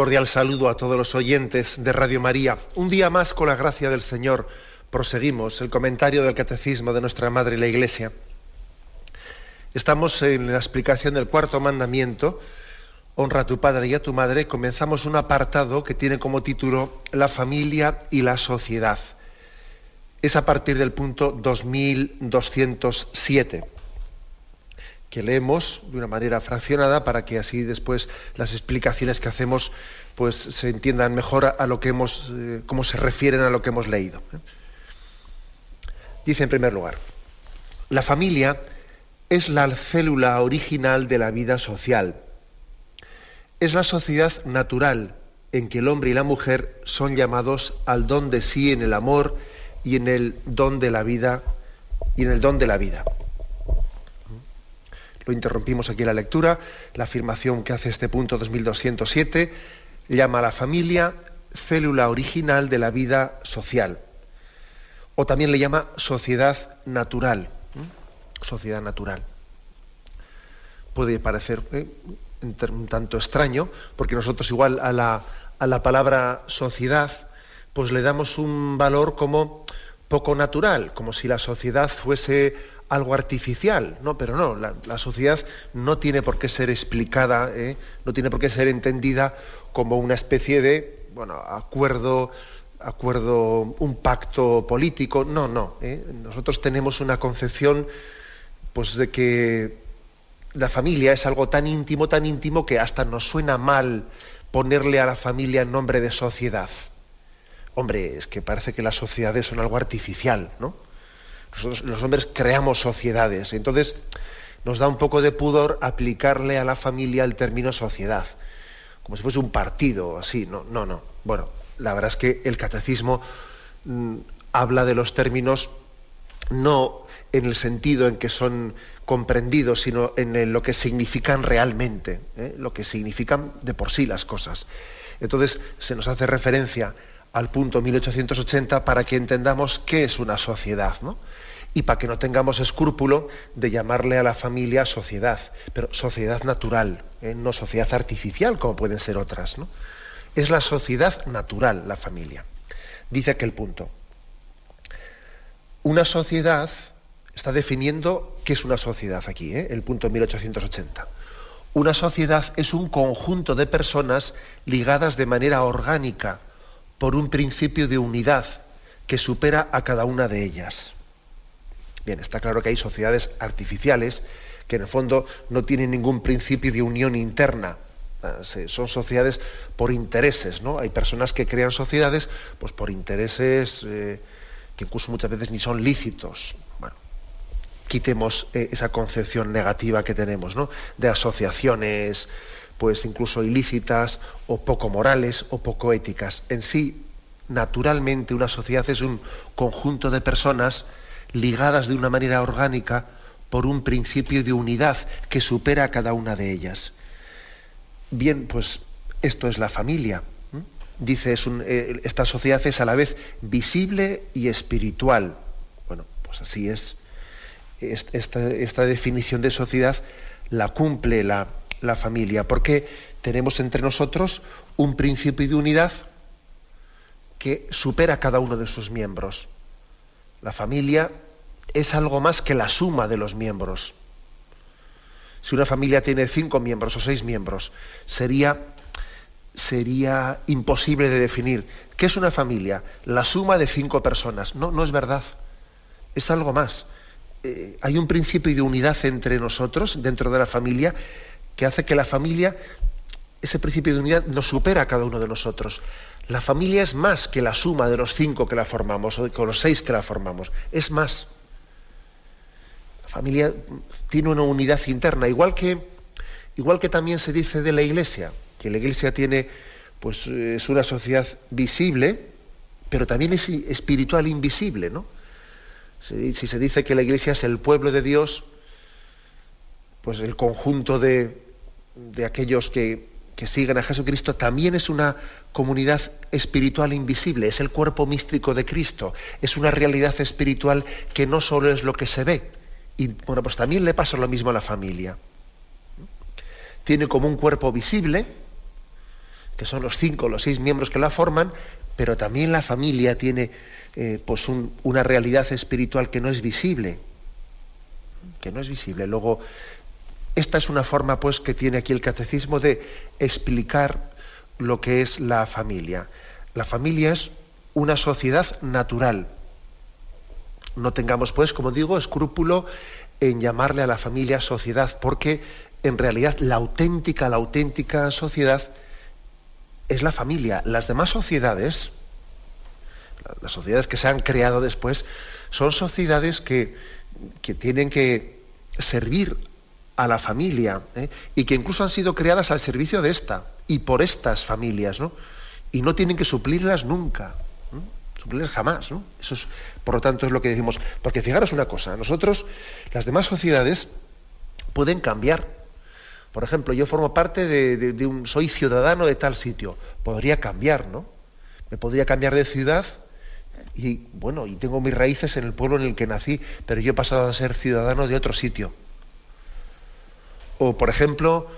Cordial saludo a todos los oyentes de Radio María. Un día más, con la gracia del Señor, proseguimos el comentario del Catecismo de nuestra Madre la Iglesia. Estamos en la explicación del cuarto mandamiento, honra a tu padre y a tu madre. Comenzamos un apartado que tiene como título La familia y la sociedad. Es a partir del punto 2207 que leemos de una manera fraccionada para que así después las explicaciones que hacemos pues se entiendan mejor a, lo que hemos eh, cómo se refieren a lo que hemos leído. ¿eh? Dice en primer lugar, la familia es la célula original de la vida social. Es la sociedad natural en que el hombre y la mujer son llamados al don de sí en el amor y en el don de la vida y en el don de la vida interrumpimos aquí la lectura, la afirmación que hace este punto 2207 llama a la familia célula original de la vida social. O también le llama sociedad natural. Sociedad natural. Puede parecer ¿eh? un tanto extraño, porque nosotros igual a la, a la palabra sociedad, pues le damos un valor como poco natural, como si la sociedad fuese algo artificial, no, pero no, la, sociedad no tiene por qué ser explicada, ¿eh? no tiene por qué ser entendida como una especie de, bueno, acuerdo, acuerdo, un pacto político, no, no. ¿eh? Nosotros tenemos una concepción, pues, de que la familia es algo tan íntimo, tan íntimo que hasta nos suena mal ponerle a la familia el nombre de sociedad. Hombre, es que parece que las sociedades son algo artificial, ¿no? Nosotros, los hombres creamos sociedades. Entonces, nos da un poco de pudor aplicarle a la familia el término sociedad, como si fuese un partido, así. No, no, no. Bueno, la verdad es que el catecismo mm, habla de los términos no en el sentido en que son comprendidos, sino en lo que significan realmente, ¿eh? lo que significan de por sí las cosas. Entonces se nos hace referencia al punto 1880 para que entendamos qué es una sociedad, ¿no? Y para que no tengamos escrúpulo de llamarle a la familia sociedad, pero sociedad natural, ¿eh? no sociedad artificial como pueden ser otras, ¿no? Es la sociedad natural, la familia. Dice aquel punto. Una sociedad está definiendo qué es una sociedad aquí, ¿eh? el punto 1880. Una sociedad es un conjunto de personas ligadas de manera orgánica por un principio de unidad que supera a cada una de ellas. Bien, está claro que hay sociedades artificiales que en el fondo no tienen ningún principio de unión interna. Ah, son sociedades por intereses, ¿no? Hay personas que crean sociedades pues por intereses eh, que incluso muchas veces ni son lícitos. Bueno, quitemos eh, esa concepción negativa que tenemos, ¿no? De asociaciones, pues incluso ilícitas o poco morales o poco éticas. En sí, naturalmente, una sociedad es un conjunto de personas ligadas de una manera orgánica por un principio de unidad que supera a cada una de ellas. Bien, pues esto es la familia. Dice, eh, esta sociedad es a la vez visible y espiritual. Bueno, pues así es. Esta, esta definición de sociedad la cumple la, la familia, porque tenemos entre nosotros un principio de unidad que supera cada uno de sus miembros. La familia es algo más que la suma de los miembros. Si una familia tiene cinco miembros o seis miembros, sería, sería imposible de definir. ¿Qué es una familia? La suma de cinco personas. No, no es verdad. Es algo más. Eh, hay un principio de unidad entre nosotros, dentro de la familia, que hace que la familia, ese principio de unidad, nos supera a cada uno de nosotros. La familia es más que la suma de los cinco que la formamos o de los seis que la formamos. Es más. La familia tiene una unidad interna, igual que, igual que también se dice de la iglesia. que la Iglesia tiene, pues es una sociedad visible, pero también es espiritual invisible, ¿no? Si, se dice que la Iglesia es el pueblo de Dios, pues el conjunto de, de aquellos que, que siguen a Jesucristo también es una comunidad espiritual invisible, es el cuerpo místico de Cristo, es una realidad espiritual que no solo es lo que se ve. Y bueno, pues también le pasa lo mismo a la familia. Tiene como un cuerpo visible, que son los cinco o los seis miembros que la forman, pero también la familia tiene eh, pues una realidad espiritual que no es visible. Que no es visible. Luego, esta es una forma pues que tiene aquí el catecismo de explicar lo que es la familia. La familia es una sociedad natural. No tengamos, pues, como digo, escrúpulo en llamarle a la familia sociedad, porque en realidad la auténtica, la auténtica sociedad es la familia. Las demás sociedades, las sociedades que se han creado después, son sociedades que, que tienen que servir a la familia ¿eh? y que incluso han sido creadas al servicio de esta y por estas familias, ¿no? Y no tienen que suplirlas nunca, suplirlas jamás, ¿no? Eso es, por lo tanto, es lo que decimos. Porque fijaros una cosa, nosotros, las demás sociedades pueden cambiar. Por ejemplo, yo formo parte de, un, soy ciudadano de tal sitio, podría cambiar, ¿no? Me podría cambiar de ciudad y bueno, y tengo mis raíces en el pueblo en el que nací, pero yo he pasado a ser ciudadano de otro sitio. O, por ejemplo,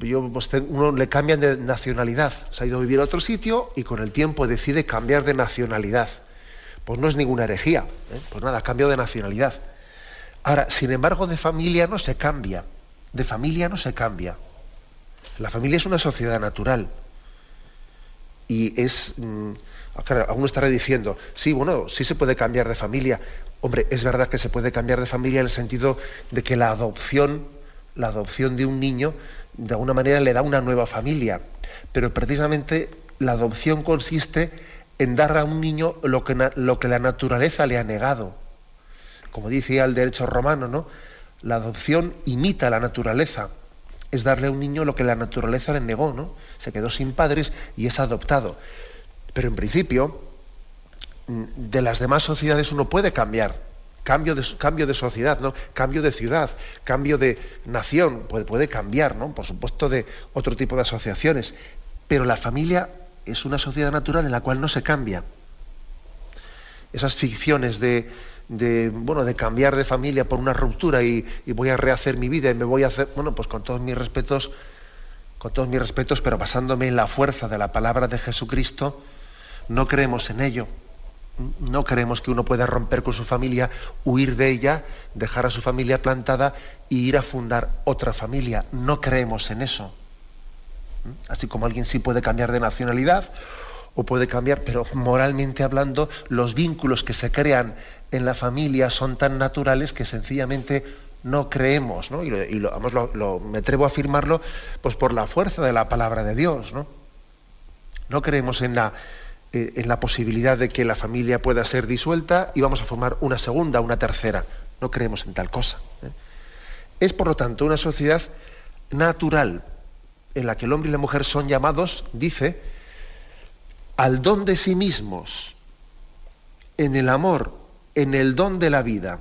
yo, pues, uno le cambian de nacionalidad, se ha ido a vivir a otro sitio y con el tiempo decide cambiar de nacionalidad. Pues no es ninguna herejía, ¿eh? pues nada, cambio de nacionalidad. Ahora, sin embargo, de familia no se cambia, de familia no se cambia. La familia es una sociedad natural. Y es, mm, claro, alguno estará diciendo, sí, bueno, sí se puede cambiar de familia. Hombre, es verdad que se puede cambiar de familia en el sentido de que la adopción la adopción de un niño de alguna manera le da una nueva familia, pero precisamente la adopción consiste en dar a un niño lo que, lo que la naturaleza le ha negado. Como decía el derecho romano, ¿no? La adopción imita la naturaleza, es darle a un niño lo que la naturaleza le negó, ¿no? Se quedó sin padres y es adoptado. Pero en principio, de las demás sociedades uno puede cambiar cambio de, cambio de sociedad, ¿no? cambio de ciudad, cambio de nación, puede, puede cambiar, ¿no? por supuesto, de otro tipo de asociaciones. Pero la familia es una sociedad natural en la cual no se cambia. Esas ficciones de, bueno, de cambiar de familia por una ruptura y, y, voy a rehacer mi vida y me voy a hacer, bueno, pues con todos mis respetos, con todos mis respetos, pero basándome en la fuerza de la palabra de Jesucristo, no creemos en ello. No queremos que uno pueda romper con su familia, huir de ella, dejar a su familia plantada e ir a fundar otra familia. No creemos en eso. ¿Mm? Así como alguien sí puede cambiar de nacionalidad o puede cambiar, pero moralmente hablando, los vínculos que se crean en la familia son tan naturales que sencillamente no creemos, ¿no? Y, lo, me atrevo a afirmarlo pues por la fuerza de la palabra de Dios, ¿no? No creemos en la eh, en la posibilidad de que la familia pueda ser disuelta y vamos a formar una segunda, una tercera. No creemos en tal cosa. ¿eh? Es, por lo tanto, una sociedad natural en la que el hombre y la mujer son llamados, dice, al don de sí mismos, en el amor, en el don de la vida,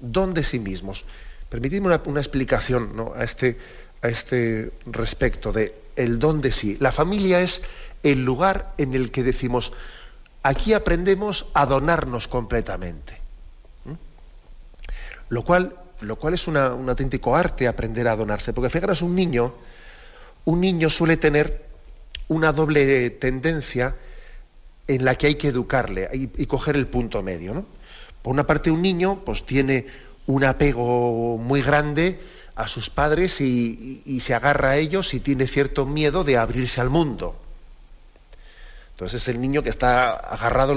don de sí mismos. Permitidme una, explicación a, este, a este respecto de el don de sí. La familia es el lugar en el que decimos, aquí aprendemos a donarnos completamente. ¿Mm? Lo, cual, lo cual es un auténtico arte aprender a donarse, porque fíjate, un niño, un niño suele tener una doble tendencia en la que hay que educarle y, coger el punto medio. Por una parte, un niño pues, tiene un apego muy grande a sus padres y se agarra a ellos y tiene cierto miedo de abrirse al mundo. Entonces es el niño que está agarrado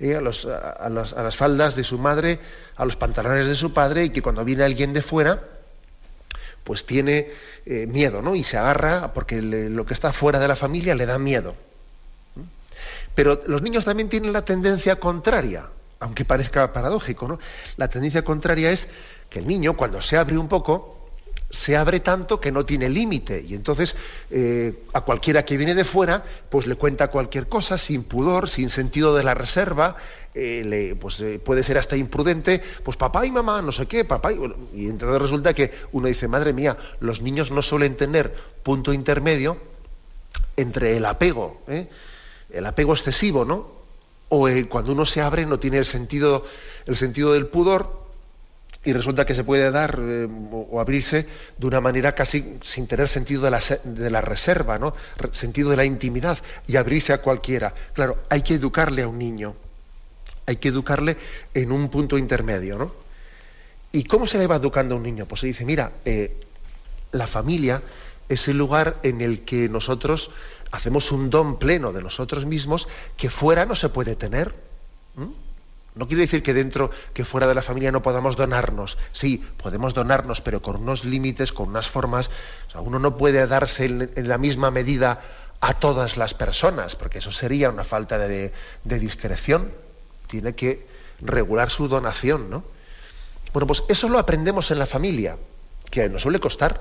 eh, a, las faldas de su madre, a los pantalones de su padre y que cuando viene alguien de fuera, pues tiene eh, miedo, ¿no? Y se agarra porque lo que está fuera de la familia le da miedo. Pero los niños también tienen la tendencia contraria, aunque parezca paradójico, ¿no? La tendencia contraria es que el niño, cuando se abre un poco, se abre tanto que no tiene límite. Y entonces eh, a cualquiera que viene de fuera pues le cuenta cualquier cosa sin pudor, sin sentido de la reserva, eh, pues eh, puede ser hasta imprudente, pues papá y mamá, no sé qué, papá y, y entonces resulta que uno dice, madre mía, los niños no suelen tener punto intermedio entre el apego, el apego excesivo, ¿no? O cuando uno se abre no tiene el sentido, el sentido del pudor y resulta que se puede dar eh, o abrirse de una manera casi sin tener sentido de la, de la, reserva, ¿no? sentido de la intimidad y abrirse a cualquiera. Claro, hay que educarle a un niño, hay que educarle en un punto intermedio. ¿no? ¿Y cómo se le va educando a un niño? Pues se dice, mira, eh, la familia es el lugar en el que nosotros hacemos un don pleno de nosotros mismos que fuera no se puede tener. No quiere decir que dentro, que fuera de la familia no podamos donarnos. Sí, podemos donarnos, pero con unos límites, con unas formas. O sea, uno no puede darse en, la misma medida a todas las personas, porque eso sería una falta de, discreción. Tiene que regular su donación, ¿no? Bueno, pues eso lo aprendemos en la familia, que nos suele costar.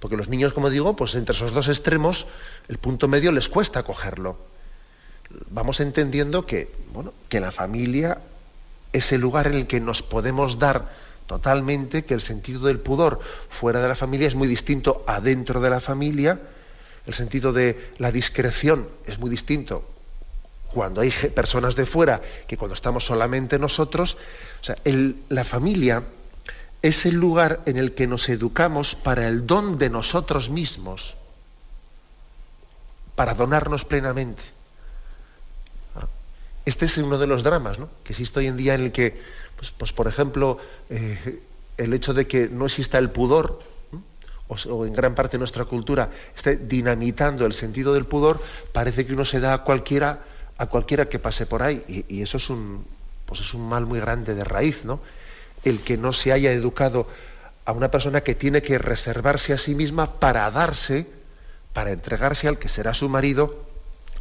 Porque los niños, como digo, pues entre esos dos extremos, el punto medio les cuesta cogerlo vamos entendiendo que, bueno, que la familia es el lugar en el que nos podemos dar totalmente, que el sentido del pudor fuera de la familia es muy distinto a dentro de la familia, el sentido de la discreción es muy distinto cuando hay personas de fuera que cuando estamos solamente nosotros. O sea, la familia es el lugar en el que nos educamos para el don de nosotros mismos, para donarnos plenamente. Este es uno de los dramas que existe hoy en día en el que, pues, pues por ejemplo, eh, el hecho de que no exista el pudor, o, en gran parte nuestra cultura esté dinamitando el sentido del pudor, parece que uno se da a cualquiera, a cualquiera que pase por ahí. Y, eso es un, pues es un mal muy grande de raíz, ¿no? El que no se haya educado a una persona que tiene que reservarse a sí misma para darse, para entregarse al que será su marido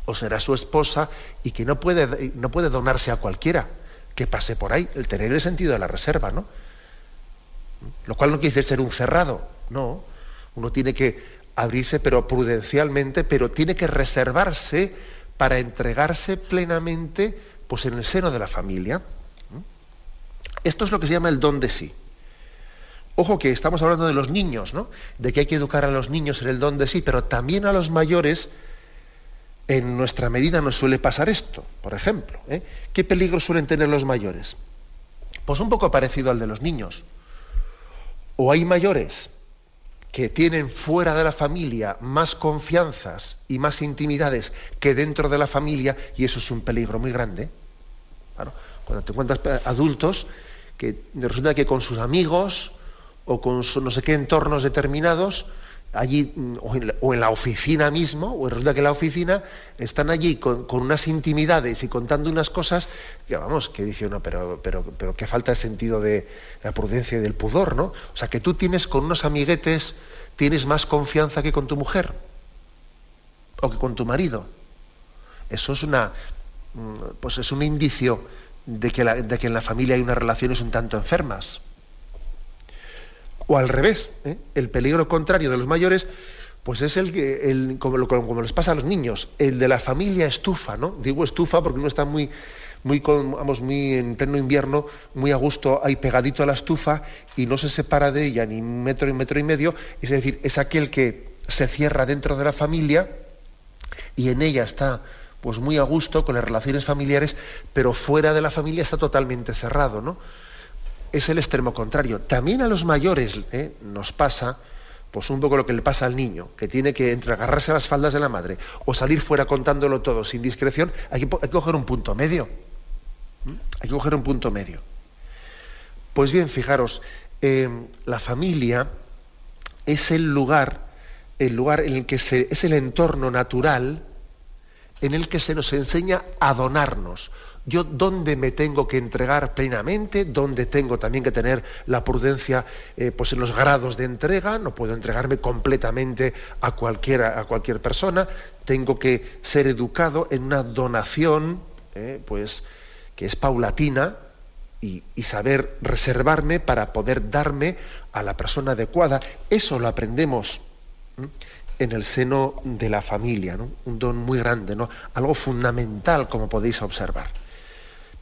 o será su esposa y que no puede, no puede donarse a cualquiera que pase por ahí, el tener el sentido de la reserva, ¿no? Lo cual no quiere decir ser un cerrado, no. Uno tiene que abrirse, pero prudencialmente, pero tiene que reservarse para entregarse plenamente pues, en el seno de la familia. Esto es lo que se llama el don de sí. Ojo que estamos hablando de los niños, ¿no? De que hay que educar a los niños en el don de sí, pero también a los mayores en nuestra medida nos suele pasar esto, por ejemplo. ¿eh? ¿Qué peligro suelen tener los mayores? Pues un poco parecido al de los niños. O hay mayores que tienen fuera de la familia más confianzas y más intimidades que dentro de la familia, y eso es un peligro muy grande. cuando te encuentras adultos que resulta que con sus amigos o con no sé qué entornos determinados, allí mm, o en, la, oficina mismo, o resulta que en la oficina están allí con, unas intimidades y contando unas cosas que vamos, que dice uno, pero, pero, pero qué falta de sentido de la prudencia y del pudor, ¿no? O sea, que tú tienes con unos amiguetes, tienes más confianza que con tu mujer o que con tu marido. Eso es una, mm, pues es un indicio de que, de que en la familia hay unas relaciones un tanto enfermas. O al revés, ¿eh? el peligro contrario de los mayores, pues es el que, como, les pasa a los niños, el de la familia estufa, ¿no? Digo estufa porque uno está muy, muy, vamos, muy en pleno invierno, muy a gusto ahí pegadito a la estufa y no se separa de ella ni un metro y metro y medio, es decir, es aquel que se cierra dentro de la familia y en ella está pues muy a gusto con las relaciones familiares, pero fuera de la familia está totalmente cerrado, ¿no? Es el extremo contrario. También a los mayores ¿eh? nos pasa, pues un poco lo que le pasa al niño, que tiene que entre agarrarse a las faldas de la madre o salir fuera contándolo todo sin discreción, hay que, coger un punto medio. ¿Mm? Hay que coger un punto medio. Pues bien, fijaros, em, la familia es el lugar, el lugar en el que se, es el entorno natural en el que se nos enseña a donarnos yo dónde me tengo que entregar plenamente, dónde tengo también que tener la prudencia eh, pues en los grados de entrega, no puedo entregarme completamente a, cualquiera, a cualquier persona, tengo que ser educado en una donación eh, pues, que es paulatina, y, saber reservarme para poder darme a la persona adecuada. Eso lo aprendemos en el seno de la familia, un don muy grande, ¿no? algo fundamental como podéis observar.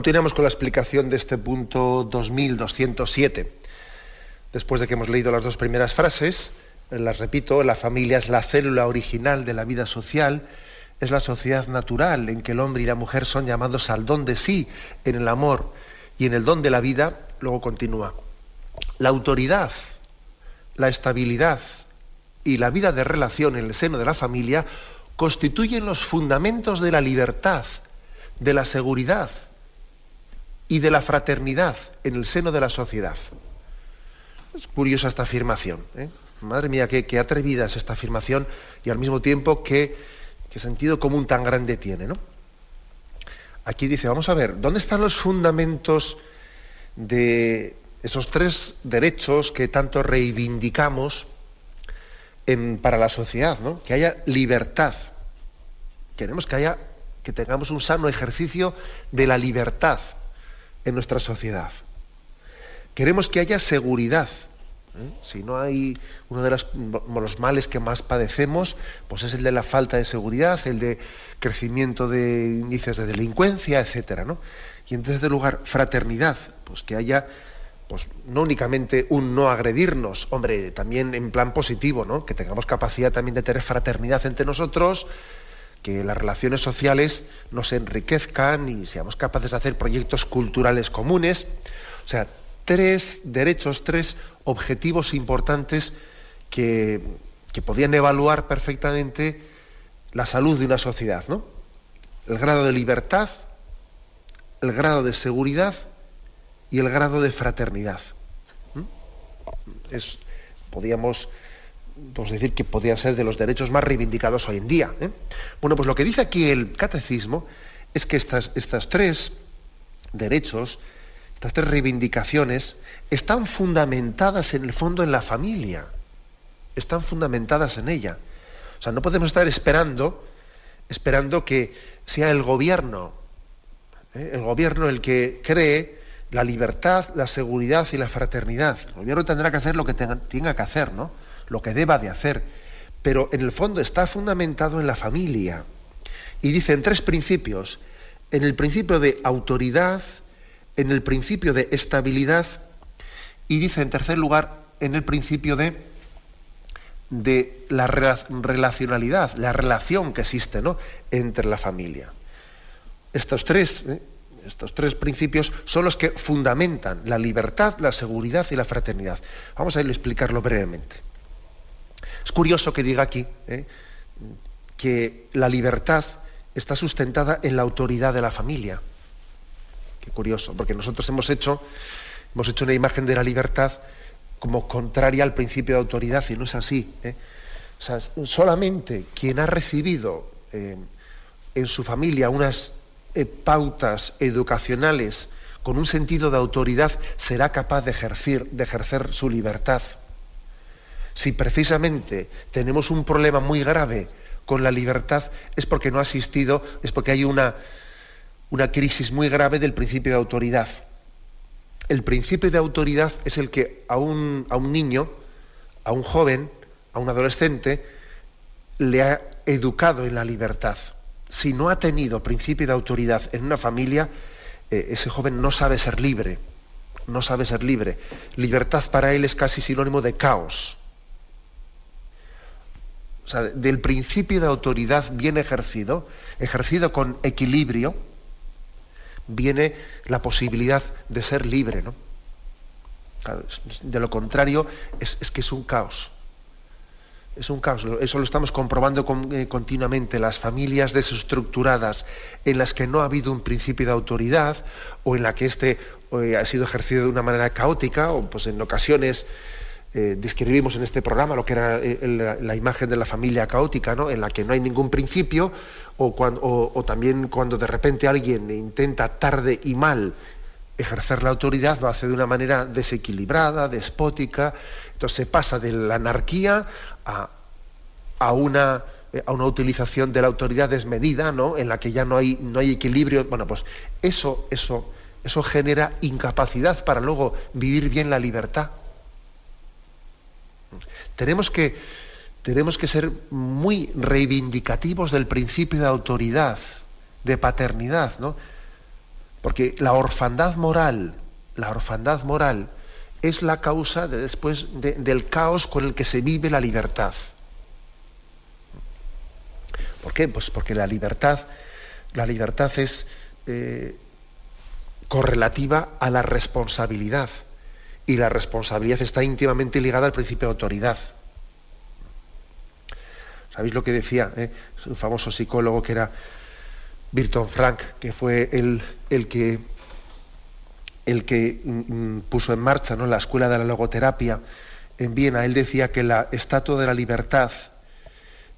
Continuamos con la explicación de este punto 2207. Después de que hemos leído las dos primeras frases, las repito, la familia es la célula original de la vida social, es la sociedad natural en que el hombre y la mujer son llamados al don de sí en el amor y en el don de la vida, luego continúa. La autoridad, la estabilidad y la vida de relación en el seno de la familia constituyen los fundamentos de la libertad, de la seguridad, y de la fraternidad en el seno de la sociedad. Es curiosa esta afirmación. ¿eh? Madre mía, qué, atrevida es esta afirmación y al mismo tiempo qué, sentido común tan grande tiene. ¿no? Aquí dice, vamos a ver, ¿dónde están los fundamentos de esos tres derechos que tanto reivindicamos para la sociedad? ¿no? Que haya libertad. Queremos que haya, que tengamos un sano ejercicio de la libertad en nuestra sociedad. Queremos que haya seguridad. ¿eh? Si no hay uno de los, males que más padecemos, pues es el de la falta de seguridad, el de crecimiento de índices de delincuencia, etcétera, ¿no? Y en tercer lugar, fraternidad, pues que haya pues no únicamente un no agredirnos, hombre, también en plan positivo, ¿no? Que tengamos capacidad también de tener fraternidad entre nosotros, que las relaciones sociales nos enriquezcan y seamos capaces de hacer proyectos culturales comunes. O sea, tres derechos, tres objetivos importantes que, que podían evaluar perfectamente la salud de una sociedad, ¿no? El grado de libertad, el grado de seguridad y el grado de fraternidad. Podíamos pues decir que podían ser de los derechos más reivindicados hoy en día. ¿eh? Bueno, pues lo que dice aquí el catecismo es que estas, estas tres derechos, estas tres reivindicaciones, están fundamentadas en el fondo en la familia, están fundamentadas en ella. O sea, no podemos estar esperando, esperando que sea el gobierno, ¿eh? el gobierno el que cree la libertad, la seguridad y la fraternidad. El gobierno tendrá que hacer lo que tenga que hacer, ¿no? Lo que deba de hacer, pero en el fondo está fundamentado en la familia. Y dice en tres principios, en el principio de autoridad, en el principio de estabilidad y dice en tercer lugar en el principio de, de la relacionalidad, la relación que existe ¿no? entre la familia. Estos tres, ¿eh? estos tres principios son los que fundamentan la libertad, la seguridad y la fraternidad. Vamos a ir a explicarlo brevemente. Es curioso que diga aquí ¿eh? que la libertad está sustentada en la autoridad de la familia. Qué curioso, porque nosotros hemos hecho, hemos hecho una imagen de la libertad como contraria al principio de autoridad, y no es así. ¿eh? Solamente quien ha recibido eh, en su familia unas pautas educacionales con un sentido de autoridad será capaz de ejercer su libertad. Si precisamente tenemos un problema muy grave con la libertad, es porque no ha asistido, es porque hay una, crisis muy grave del principio de autoridad. El principio de autoridad es el que a un, a un niño, a un joven, a un adolescente, le ha educado en la libertad si no ha tenido principio de autoridad en una familia, eh, ese joven no sabe ser libre, no sabe ser libre. Libertad para él es casi sinónimo de caos. O sea, del principio de autoridad bien ejercido, ejercido con equilibrio, viene la posibilidad de ser libre. ¿no? De lo contrario, es que es un caos es un caos. Eso lo estamos comprobando eh, continuamente. Las familias desestructuradas en las que no ha habido un principio de autoridad o en la que éste eh, ha sido ejercido de una manera caótica o pues en ocasiones eh, describimos en este programa lo que era la, imagen de la familia caótica, ¿no? en la que no hay ningún principio o, también cuando de repente alguien intenta tarde y mal ejercer la autoridad lo hace de una manera desequilibrada, despótica, entonces se pasa de la anarquía a, una, eh, a una utilización de la autoridad desmedida, ¿no? en la que ya no hay, no hay equilibrio. Bueno, pues eso, eso, eso genera incapacidad para luego vivir bien la libertad. Tenemos que, tenemos que ser muy reivindicativos del principio de autoridad, de paternidad, ¿no? Porque la orfandad moral, la orfandad moral, es la causa de después del caos con el que se vive la libertad. ¿Por qué? Pues porque la libertad, la libertad es eh, correlativa a la responsabilidad. Y la responsabilidad está íntimamente ligada al principio de autoridad. ¿Sabéis lo que decía eh? un famoso psicólogo que era Birton Frank, que fue el, el que el que mm, mm, puso en marcha ¿no? la escuela de la logoterapia en Viena, él decía que la estatua de la libertad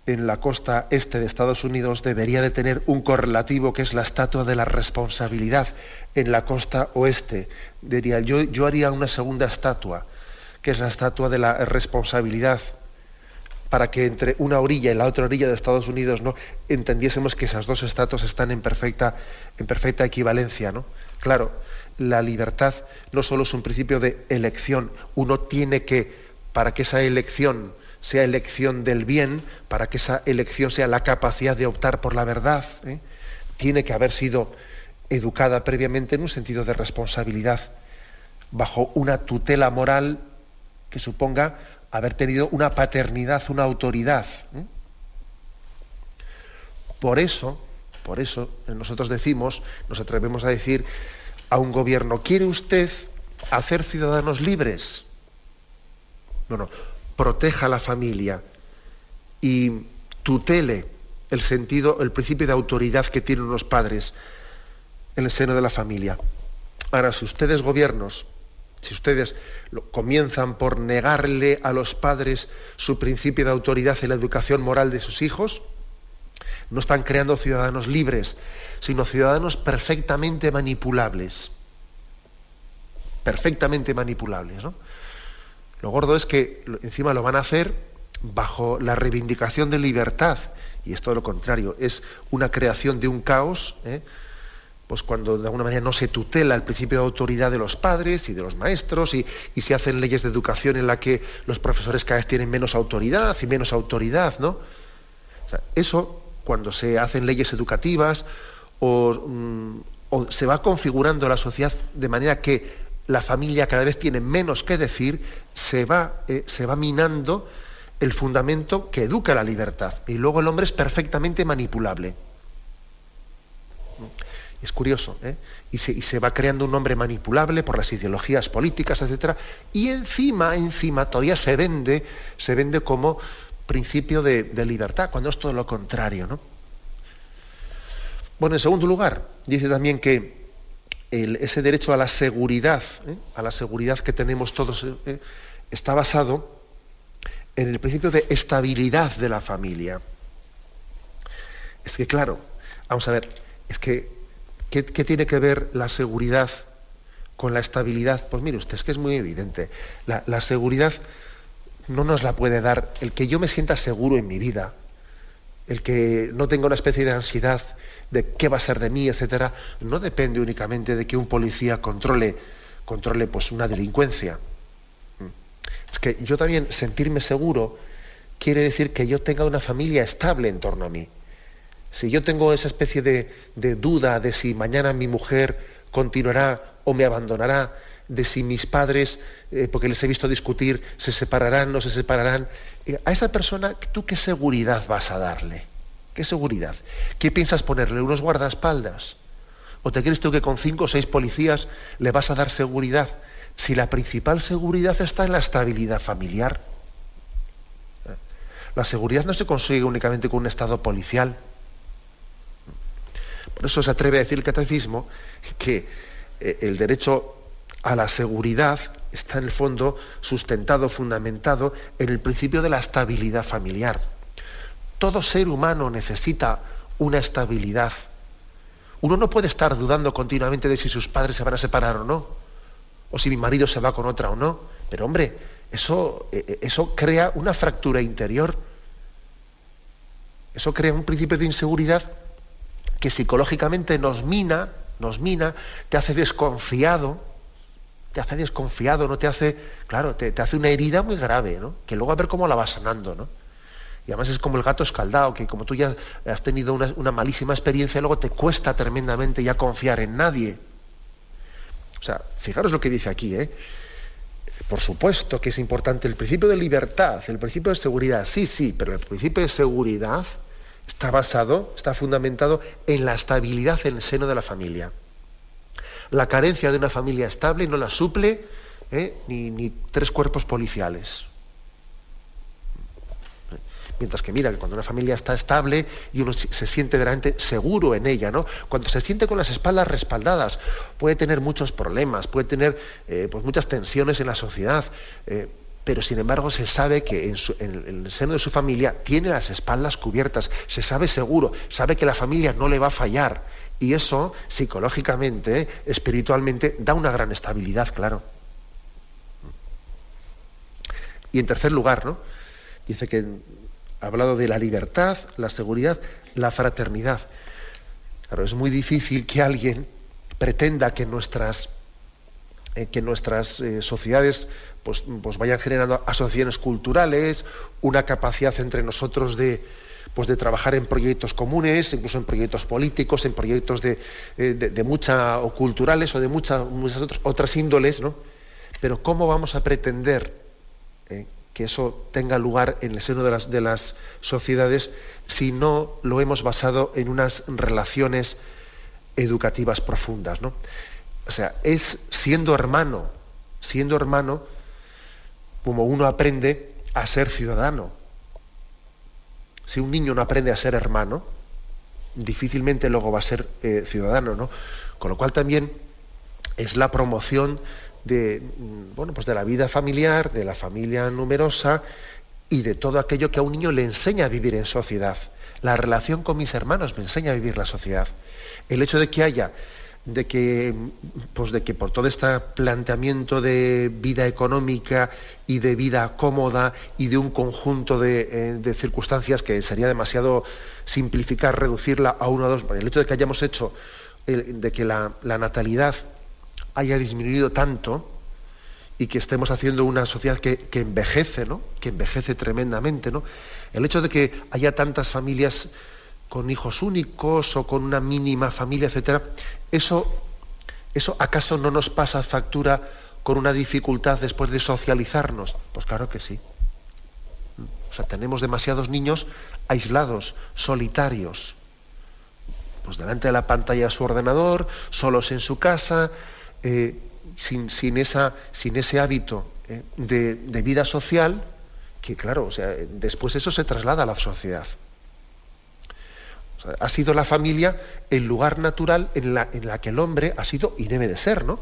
en la costa este de Estados Unidos debería de tener un correlativo que es la estatua de la responsabilidad en la costa oeste. Diría, yo, yo haría una segunda estatua, que es la estatua de la responsabilidad, para que entre una orilla y la otra orilla de Estados Unidos ¿no? entendiésemos que esas dos estatuas están en perfecta, en perfecta equivalencia. ¿no? Claro, la libertad no solo es un principio de elección, uno tiene que, para que esa elección sea elección del bien, para que esa elección sea la capacidad de optar por la verdad, ¿eh? tiene que haber sido educada previamente en un sentido de responsabilidad, bajo una tutela moral que suponga haber tenido una paternidad, una autoridad. ¿eh? Por eso, por eso nosotros decimos, nos atrevemos a decir a un gobierno, ¿quiere usted hacer ciudadanos libres? No, no, proteja a la familia y tutele el sentido, el principio de autoridad que tienen los padres en el seno de la familia. Ahora, si ustedes gobiernos, si ustedes comienzan por negarle a los padres su principio de autoridad en la educación moral de sus hijos, no están creando ciudadanos libres, sino ciudadanos perfectamente manipulables. Perfectamente manipulables. ¿no? Lo gordo es que encima lo van a hacer bajo la reivindicación de libertad. Y es todo lo contrario, es una creación de un caos, ¿eh? pues cuando de alguna manera no se tutela el principio de autoridad de los padres y de los maestros y, se hacen leyes de educación en la que los profesores cada vez tienen menos autoridad y menos autoridad, ¿no? eso, cuando se hacen leyes educativas Mm, o, se va configurando la sociedad de manera que la familia cada vez tiene menos que decir, se va, eh, se va minando el fundamento que educa la libertad. Y luego el hombre es perfectamente manipulable. Es curioso, ¿eh? y, se, va creando un hombre manipulable por las ideologías políticas, etc. Y encima, encima, todavía se vende, se vende como principio de, de libertad, cuando es todo lo contrario, ¿no? Bueno, en segundo lugar, dice también que ese derecho a la seguridad, ¿eh? a la seguridad que tenemos todos eh, está basado en el principio de estabilidad de la familia. Es que, claro, vamos a ver, es que, ¿qué, tiene que ver la seguridad con la estabilidad? Pues mire usted, es que es muy evidente. La seguridad no nos la puede dar el que yo me sienta seguro en mi vida, el que no tenga una especie de ansiedad de qué va a ser de mí, etcétera, no depende únicamente de que un policía controle, controle pues una delincuencia. Es que yo también sentirme seguro quiere decir que yo tenga una familia estable en torno a mí. Si yo tengo esa especie de, duda de si mañana mi mujer continuará o me abandonará, de si mis padres, eh, porque les he visto discutir, se separarán, no se separarán, eh, a esa persona, ¿tú qué seguridad vas a darle? ¿Qué seguridad? ¿Qué piensas ponerle? ¿Unos guardaespaldas? ¿O te crees tú que con cinco o seis policías le vas a dar seguridad? Si la principal seguridad está en la estabilidad familiar. ¿Eh? La seguridad no se consigue únicamente con un estado policial. Por eso se atreve a decir el catecismo que eh, el derecho a la seguridad está en el fondo sustentado, fundamentado en el principio de la estabilidad familiar. Todo ser humano necesita una estabilidad. Uno no puede estar dudando continuamente de si sus padres se van a separar o no, o si mi marido se va con otra o no. Pero hombre, eso, eh, eh, eso crea una fractura interior. Eso crea un principio de inseguridad que psicológicamente nos mina, nos mina, te hace desconfiado, te hace desconfiado, no te hace, claro, te, hace una herida muy grave, ¿no? Que luego a ver cómo la vas sanando, ¿no? Y además es como el gato escaldado, que como tú ya has tenido una, malísima experiencia, luego te cuesta tremendamente ya confiar en nadie. O sea, fijaros lo que dice aquí, ¿eh? Por supuesto que es importante el principio de libertad, el principio de seguridad, sí, sí, pero el principio de seguridad está basado, está fundamentado en la estabilidad en el seno de la familia. La carencia de una familia estable no la suple ¿eh? ni, tres cuerpos policiales. Mientras que mira, que cuando una familia está estable y uno se siente verdaderamente seguro en ella, ¿no? Cuando se siente con las espaldas respaldadas, puede tener muchos problemas, puede tener eh, pues muchas tensiones en la sociedad. Eh, pero sin embargo se sabe que en, el seno de su familia tiene las espaldas cubiertas, se sabe seguro, sabe que la familia no le va a fallar. Y eso, psicológicamente, espiritualmente, da una gran estabilidad, claro. Y en tercer lugar, ¿no? Dice que ha hablado de la libertad, la seguridad, la fraternidad. Claro, es muy difícil que alguien pretenda que nuestras, eh, que nuestras eh, sociedades pues, pues, vayan generando asociaciones culturales, una capacidad entre nosotros de, pues de trabajar en proyectos comunes, incluso en proyectos políticos, en proyectos de, eh, de, mucha, o culturales o de muchas otras índoles, ¿no? Pero ¿cómo vamos a pretender que eso tenga lugar en el seno de las, de las sociedades si no lo hemos basado en unas relaciones educativas profundas, ¿no? O sea, es siendo hermano, siendo hermano, como uno aprende a ser ciudadano. Si un niño no aprende a ser hermano, difícilmente luego va a ser eh, ciudadano, ¿no? Con lo cual también es la promoción de, mm, bueno, pues de la vida familiar, de la familia numerosa y de todo aquello que a un niño le enseña a vivir en sociedad. La relación con mis hermanos me enseña a vivir la sociedad. El hecho de que haya de que, pues de que por todo este planteamiento de vida económica y de vida cómoda y de un conjunto de, eh, circunstancias que sería demasiado simplificar, reducirla a uno o dos, el hecho de que hayamos hecho, de que la, natalidad haya disminuido tanto y que estemos haciendo una sociedad que, que envejece, ¿no? que envejece tremendamente, ¿no? el hecho de que haya tantas familias con hijos únicos o con una mínima familia, etcétera, eso, eso acaso no nos pasa factura con una dificultad después de socializarnos? Pues claro que sí. O sea, tenemos demasiados niños aislados, solitarios, pues delante de la pantalla de su ordenador, solos en su casa, eh, sin, sin, esa, sin, ese hábito eh, de, de, vida social, que claro, o sea, después eso se traslada a la sociedad ha sido la familia el lugar natural en la, en la, que el hombre ha sido y debe de ser, ¿no?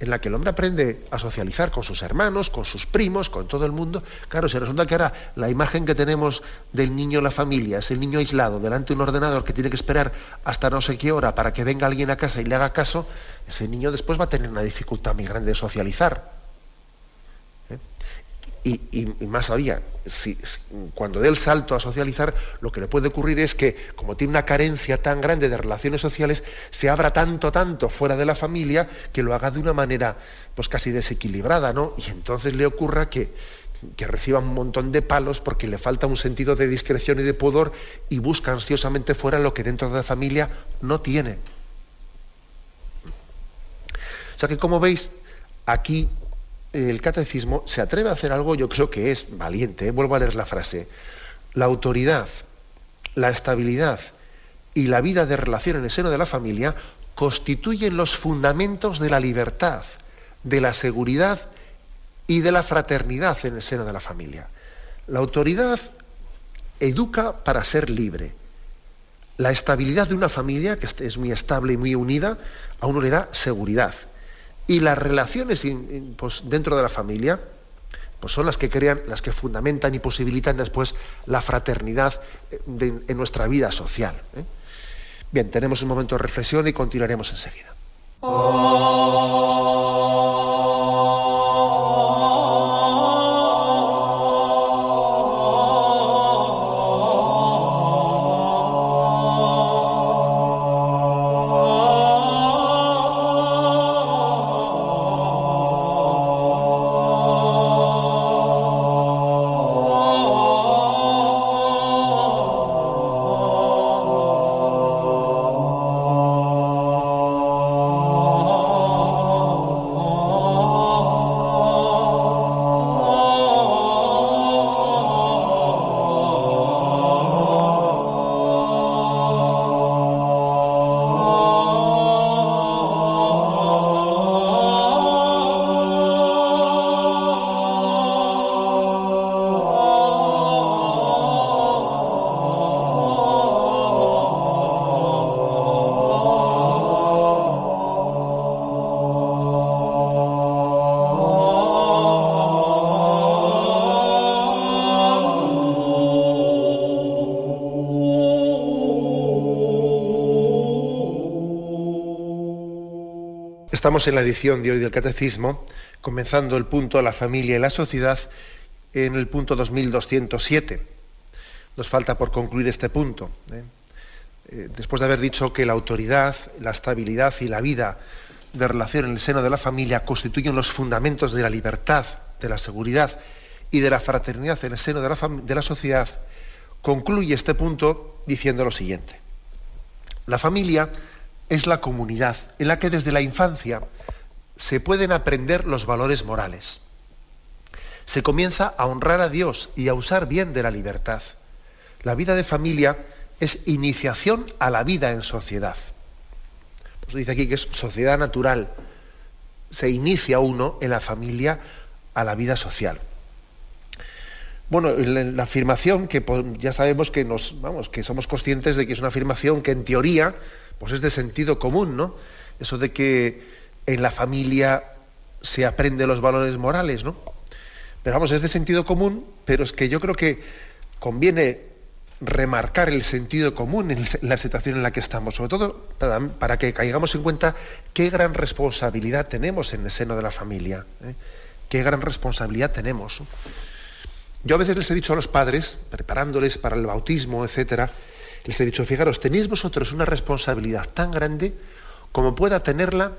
En la que el hombre aprende a socializar con sus hermanos, con sus primos, con todo el mundo. Claro, se resulta que ahora la imagen que tenemos del niño en la familia es el niño aislado delante de un ordenador que tiene que esperar hasta no sé qué hora para que venga alguien a casa y le haga caso, ese niño después va a tener una dificultad muy grande de socializar. Y, más todavía, si, cuando dé el salto a socializar, lo que le puede ocurrir es que, como tiene una carencia tan grande de relaciones sociales, se abra tanto, tanto fuera de la familia que lo haga de una manera pues casi desequilibrada, ¿no? Y entonces le ocurra que, que reciba un montón de palos porque le falta un sentido de discreción y de pudor y busca ansiosamente fuera lo que dentro de la familia no tiene. O sea que como veis, aquí el catecismo se atreve a hacer algo, yo creo que es valiente, ¿eh? vuelvo a leer la frase, la autoridad, la estabilidad y la vida de relación en el seno de la familia constituyen los fundamentos de la libertad, de la seguridad y de la fraternidad en el seno de la familia. La autoridad educa para ser libre. La estabilidad de una familia, que es muy estable y muy unida, a uno le da seguridad. Y las relaciones pues, dentro de la familia pues son las que crean, las que fundamentan y posibilitan después la fraternidad eh, en nuestra vida social. ¿eh? Bien, tenemos un momento de reflexión y continuaremos enseguida. Estamos en la edición de hoy del Catecismo, comenzando el punto la familia y la sociedad en el punto 2207. Nos falta por concluir este punto. ¿eh? Eh, después de haber dicho que la autoridad, la estabilidad y la vida de relación en el seno de la familia constituyen los fundamentos de la libertad, de la seguridad y de la fraternidad en el seno de la, de la sociedad, concluye este punto diciendo lo siguiente. La familia es la comunidad en la que desde la infancia se pueden aprender los valores morales. Se comienza a honrar a Dios y a usar bien de la libertad. La vida de familia es iniciación a la vida en sociedad. Pues dice aquí que es sociedad natural. Se inicia uno en la familia a la vida social. Bueno, la afirmación que ya sabemos que nos, vamos, que somos conscientes de que es una afirmación que en teoría pues es de sentido común, ¿no? Eso de que en la familia se aprende los valores morales, ¿no? Pero vamos, es de sentido común, pero es que yo creo que conviene remarcar el sentido común en la situación en la que estamos, sobre todo para, que caigamos en cuenta qué gran responsabilidad tenemos en el seno de la familia, ¿eh? qué gran responsabilidad tenemos. Yo a veces les he dicho a los padres, preparándoles para el bautismo, etcétera, les he dicho, fijaros, tenéis vosotros una responsabilidad tan grande como pueda tenerla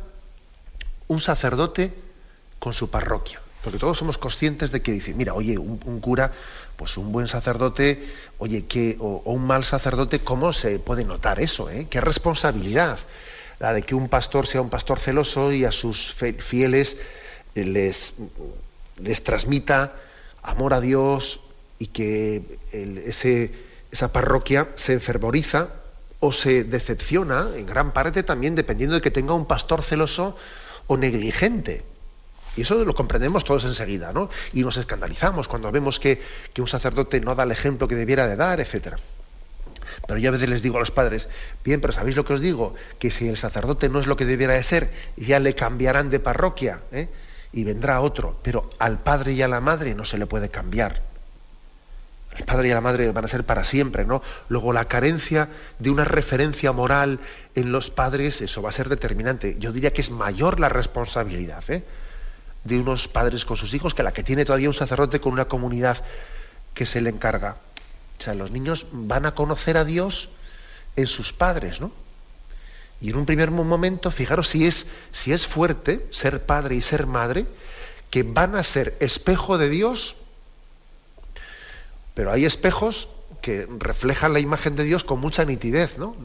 un sacerdote con su parroquia. Porque todos somos conscientes de que dice, mira, oye, un, cura, pues un buen sacerdote, oye, que, o, un mal sacerdote, ¿cómo se puede notar eso? Eh? ¿Qué responsabilidad? La de que un pastor sea un pastor celoso y a sus fieles les, les transmita amor a Dios y que ese esa parroquia se enfervoriza o se decepciona en gran parte también dependiendo de que tenga un pastor celoso o negligente. Y eso lo comprendemos todos enseguida, ¿no? Y nos escandalizamos cuando vemos que, un sacerdote no da el ejemplo que debiera de dar, etc. Pero yo a veces les digo a los padres, bien, pero ¿sabéis lo que os digo? Que si el sacerdote no es lo que debiera de ser, ya le cambiarán de parroquia ¿eh? y vendrá otro. Pero al padre y a la madre no se le puede cambiar. El padre y la madre van a ser para siempre, ¿no? Luego la carencia de una referencia moral en los padres, eso va a ser determinante. Yo diría que es mayor la responsabilidad ¿eh? de unos padres con sus hijos que la que tiene todavía un sacerdote con una comunidad que se le encarga. O sea, los niños van a conocer a Dios en sus padres, ¿no? Y en un primer momento, fijaros si es, si es fuerte ser padre y ser madre, que van a ser espejo de Dios, pero hay espejos que reflejan la imagen de Dios con mucha nitidez, ¿no?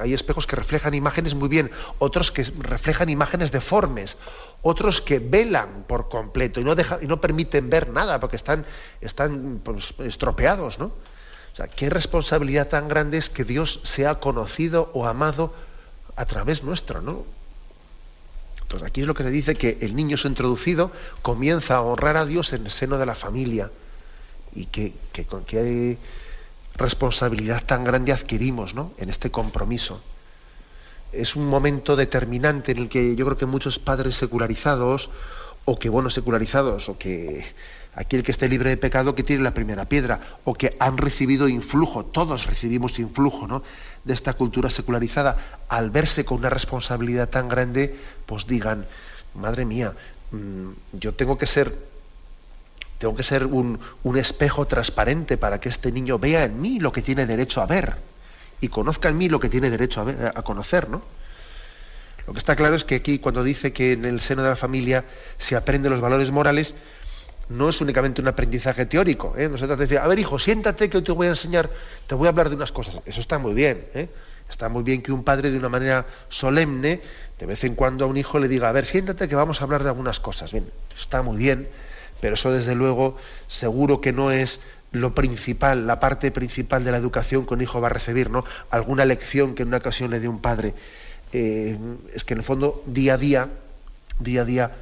Hay espejos que reflejan imágenes muy bien, otros que reflejan imágenes deformes, otros que velan por completo y no, y no permiten ver nada porque están, están pues, estropeados, ¿no? qué responsabilidad tan grande es que Dios sea conocido o amado a través nuestro, ¿no? Entonces aquí es lo que se dice que el niño es introducido, comienza a honrar a Dios en el seno de la familia. Y que, con qué responsabilidad tan grande adquirimos ¿no? en este compromiso. Es un momento determinante en el que yo creo que muchos padres secularizados, o que buenos secularizados, o que aquel que esté libre de pecado que tire la primera piedra, o que han recibido influjo, todos recibimos influjo ¿no? de esta cultura secularizada, al verse con una responsabilidad tan grande, pues digan, madre mía, mm, yo tengo que ser, tengo que ser un, espejo transparente para que este niño vea en mí lo que tiene derecho a ver y conozca en mí lo que tiene derecho a, a conocer, ¿no? Lo que está claro es que aquí cuando dice que en el seno de la familia se aprende los valores morales, no es únicamente un aprendizaje teórico. ¿eh? No se trata de decir, a ver hijo, siéntate que te voy a enseñar, te voy a hablar de unas cosas. Eso está muy bien. ¿eh? Está muy bien que un padre de una manera solemne, de vez en cuando a un hijo le diga, a ver, siéntate que vamos a hablar de algunas cosas. Bien, está muy bien, pero eso desde luego seguro que no es lo principal, la parte principal de la educación que un hijo va a recibir, ¿no? Alguna lección que en una ocasión le dé un padre. Eh, es que en el fondo, día a día, día a día,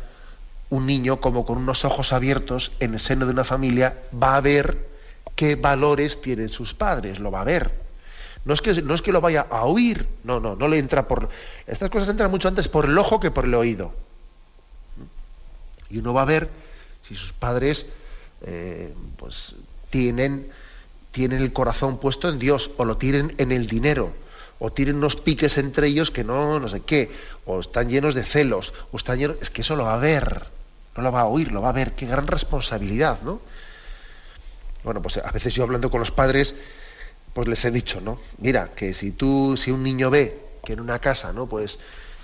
un niño como con unos ojos abiertos en el seno de una familia va a ver qué valores tienen sus padres, lo va a ver. No es que, no es que lo vaya a oír, no, no, no le entra por... Estas cosas entran mucho antes por el ojo que por el oído. Y uno va a ver si sus padres eh, pues, tienen, tienen el corazón puesto en Dios o lo tienen en el dinero o tienen unos piques entre ellos que no, no sé qué, o están llenos de celos, o están llenos... Es que eso lo va a ver no lo va a oír, lo va a ver. Qué gran responsabilidad, ¿no? Bueno, pues a veces yo hablando con los padres, pues les he dicho, ¿no? Mira, que si tú, si un niño ve que en una casa, ¿no? Pues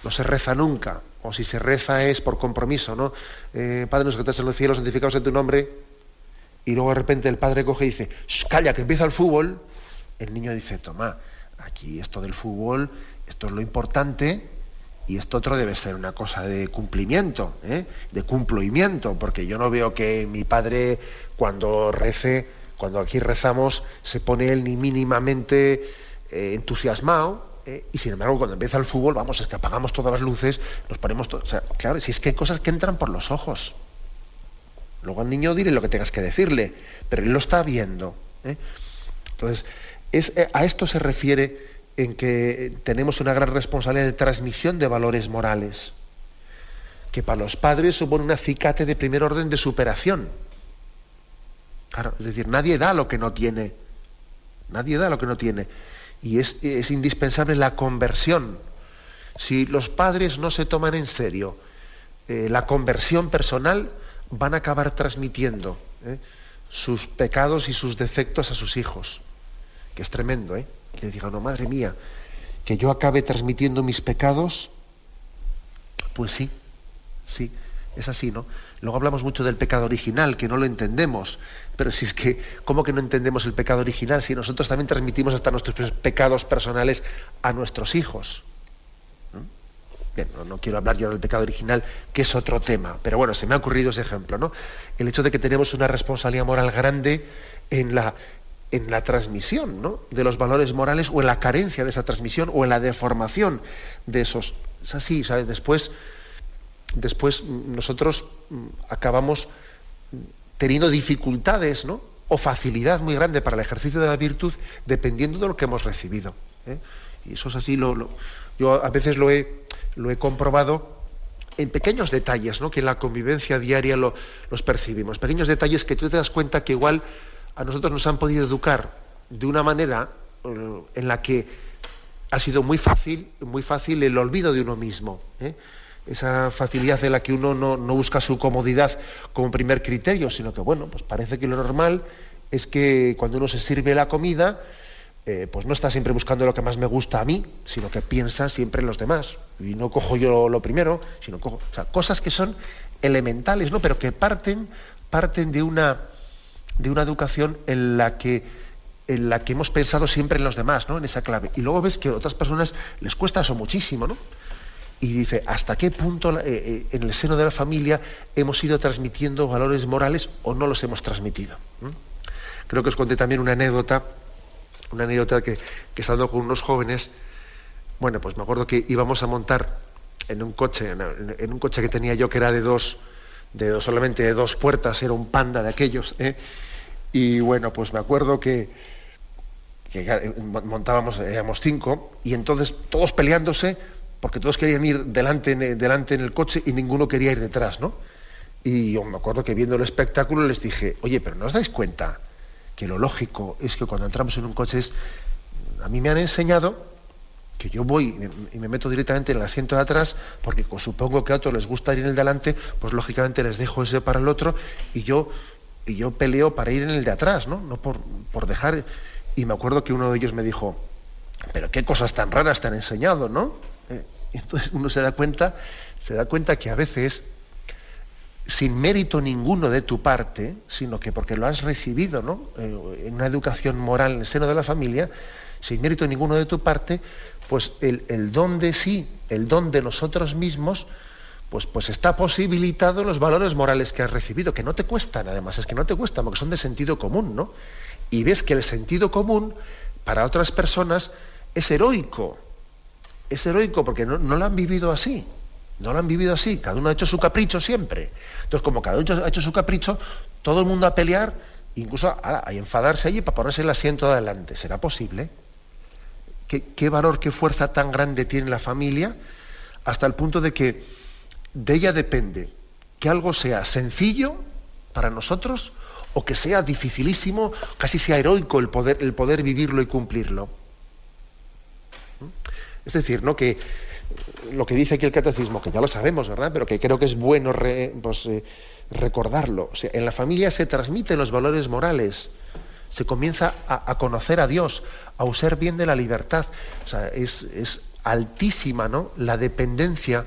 no se reza nunca, o si se reza es por compromiso, ¿no? Eh, padre nuestro que estás en los cielos, santificados en tu nombre, y luego de repente el padre coge y dice, calla, que empieza el fútbol, el niño dice, toma, aquí esto del fútbol, esto es lo importante, y esto otro debe ser una cosa de cumplimiento, ¿eh? de cumplimiento, porque yo no veo que mi padre cuando rece, cuando aquí rezamos, se pone él ni mínimamente eh, entusiasmado, ¿eh? y sin embargo cuando empieza el fútbol, vamos, es que apagamos todas las luces, nos ponemos todo, claro, si es que hay cosas que entran por los ojos. Luego al niño diré lo que tengas que decirle, pero él lo está viendo. Entonces, es, a esto se refiere en que tenemos una gran responsabilidad de transmisión de valores morales, que para los padres supone un acicate de primer orden de superación. es decir, nadie da lo que no tiene. Nadie da lo que no tiene. Y es, indispensable la conversión. Si los padres no se toman en serio eh, la conversión personal, van a acabar transmitiendo eh, sus pecados y sus defectos a sus hijos. Que es tremendo, ¿eh? que diga, no, madre mía, que yo acabe transmitiendo mis pecados, pues sí, sí, es así, ¿no? Luego hablamos mucho del pecado original, que no lo entendemos, pero si es que, ¿cómo que no entendemos el pecado original si nosotros también transmitimos hasta nuestros pecados personales a nuestros hijos? Bien, no, no, quiero hablar yo del pecado original, que es otro tema, pero bueno, se me ha ocurrido ese ejemplo, ¿no? El hecho de que tenemos una responsabilidad moral grande en la, en la transmisión de los valores morales o en la carencia de esa transmisión o en la deformación de esos. Es así, ¿sabes? Después, después nosotros acabamos teniendo dificultades, ¿no? o facilidad muy grande para el ejercicio de la virtud dependiendo de lo que hemos recibido. ¿eh? Y eso es así, lo, yo a veces lo he, lo he comprobado en pequeños detalles, ¿no? que en la convivencia diaria los percibimos. Pequeños detalles que tú te das cuenta que igual a nosotros nos han podido educar de una manera eh, en la que ha sido muy fácil, muy fácil el olvido de uno mismo. ¿eh? Esa facilidad en la que uno no, busca su comodidad como primer criterio, sino que, bueno, pues parece que lo normal es que cuando uno se sirve la comida, eh, pues no está siempre buscando lo que más me gusta a mí, sino que piensa siempre en los demás. Y no cojo yo lo primero, sino cojo. O sea, cosas que son elementales, ¿no? Pero que parten, parten de una, de una educación en la que en la que hemos pensado siempre en los demás, ¿no? En esa clave. Y luego ves que a otras personas les cuesta eso muchísimo, ¿no? Y dice, ¿hasta qué punto eh, eh, en el seno de la familia hemos ido transmitiendo valores morales o no los hemos transmitido? Creo que os conté también una anécdota, una anécdota que, que estando con unos jóvenes, bueno, pues me acuerdo que íbamos a montar en un coche, en, un coche que tenía yo que era de dos, de dos, solamente de dos puertas, era un panda de aquellos, ¿eh? y bueno, pues me acuerdo que, que montábamos, éramos cinco, y entonces todos peleándose, porque todos querían ir delante, delante en el coche y ninguno quería ir detrás, ¿no? Y yo me acuerdo que viendo el espectáculo les dije, oye, pero ¿no os dais cuenta que lo lógico es que cuando entramos en un coche es... A mí me han enseñado que yo voy y me meto directamente en el asiento de atrás, porque supongo que a otros les gusta ir en el delante, pues lógicamente les dejo ese para el otro y yo, y yo peleo para ir en el de atrás, ¿no? No por, por dejar y me acuerdo que uno de ellos me dijo, pero qué cosas tan raras te han enseñado, ¿no? Entonces uno se da cuenta, se da cuenta que a veces, sin mérito ninguno de tu parte, sino que porque lo has recibido, ¿no? Eh, en una educación moral en el seno de la familia, sin mérito ninguno de tu parte, pues el, el don de sí, el don de nosotros mismos, pues, pues está posibilitado los valores morales que has recibido, que no te cuestan, además, es que no te cuestan, porque son de sentido común, ¿no? y ves que el sentido común para otras personas es heroico. Es heroico porque no, lo han vivido así. No lo han vivido así. Cada uno ha hecho su capricho siempre. Entonces, como cada uno ha hecho su capricho, todo el mundo a pelear, incluso a, enfadarse allí para ponerse el asiento adelante. ¿Será posible? ¿Qué, ¿Qué valor, qué fuerza tan grande tiene la familia? Hasta el punto de que de ella depende que algo sea sencillo para nosotros o que sea dificilísimo, casi sea heroico el poder, el poder vivirlo y cumplirlo. Es decir, ¿no? que lo que dice aquí el catecismo, que ya lo sabemos, ¿verdad? Pero que creo que es bueno pues, eh, recordarlo. En la familia se transmiten los valores morales, se comienza a, conocer a Dios, a usar bien de la libertad. O sea, es, es altísima ¿no? la dependencia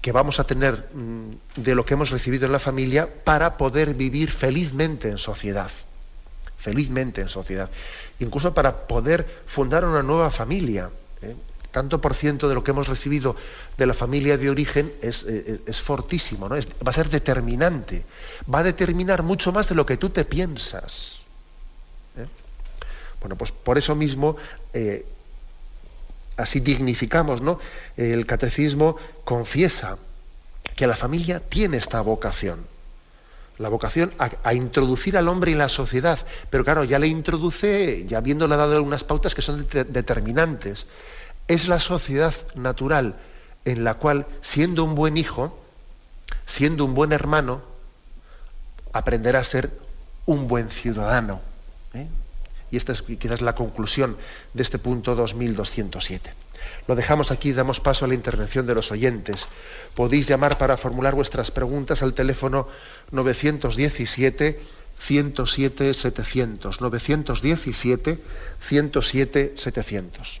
que vamos a tener mm, de lo que hemos recibido en la familia para poder vivir felizmente en sociedad. Felizmente en sociedad. Incluso para poder fundar una nueva familia. ¿eh? Tanto por ciento de lo que hemos recibido de la familia de origen es, eh, eh, fortísimo, ¿no? va a ser determinante. Va a determinar mucho más de lo que tú te piensas. Bueno, pues por eso mismo así dignificamos, ¿no? El catecismo confiesa que la familia tiene esta vocación. La vocación a, introducir al hombre en la sociedad. Pero claro, ya le introduce, ya habiéndole dado algunas pautas que son determinantes. Es la sociedad natural en la cual, siendo un buen hijo, siendo un buen hermano, aprenderá a ser un buen ciudadano. ¿eh? Y esta es quizás la conclusión de este punto 2207. Lo dejamos aquí, damos paso a la intervención de los oyentes. Podéis llamar para formular vuestras preguntas al teléfono 917 107 700. 917 107 700.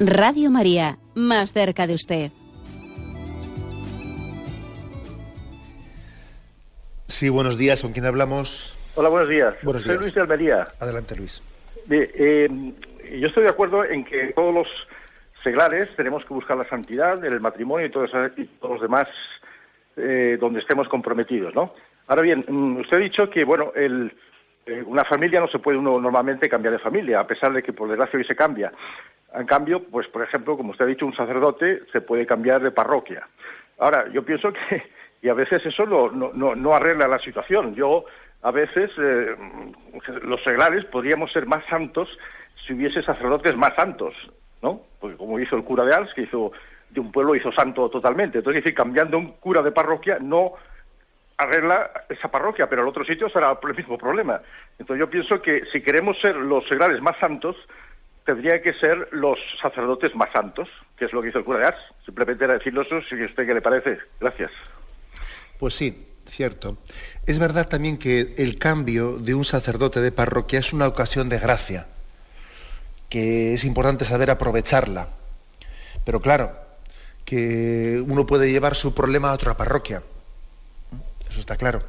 Radio María, más cerca de usted. Sí, buenos días. ¿Con quién hablamos? Hola, buenos días. Buenos Soy días. Luis de Almería. Adelante, Luis. Eh, yo estoy de acuerdo en que todos los seglares tenemos que buscar la santidad, el matrimonio y, todo eso- y todos los demás eh, donde estemos comprometidos, ¿no? Ahora bien, mm, usted ha dicho que, bueno, el, eh, una familia no se puede uno normalmente cambiar de familia, a pesar de que por desgracia hoy se cambia. En cambio, pues por ejemplo, como usted ha dicho, un sacerdote se puede cambiar de parroquia. Ahora, yo pienso que, y a veces eso no, no, no, arregla la situación. Yo, a veces, eh, los seglares podríamos ser más santos si hubiese sacerdotes más santos, ¿no? Porque como hizo el cura de Ars, que hizo de un pueblo hizo santo totalmente. Entonces, es decir, cambiando un cura de parroquia no arregla esa parroquia, pero el otro sitio será el mismo problema. Entonces yo pienso que si queremos ser los seglares más santos, tendría que ser los sacerdotes más santos, que es lo que hizo el cura de Ars. Simplemente era decirlo eso, si usted qué le parece. Gracias. Pues sí, cierto. Es verdad también que el cambio de un sacerdote de parroquia es una ocasión de gracia, que es importante saber aprovecharla. Pero claro, que uno puede llevar su problema a otra parroquia. Está claro.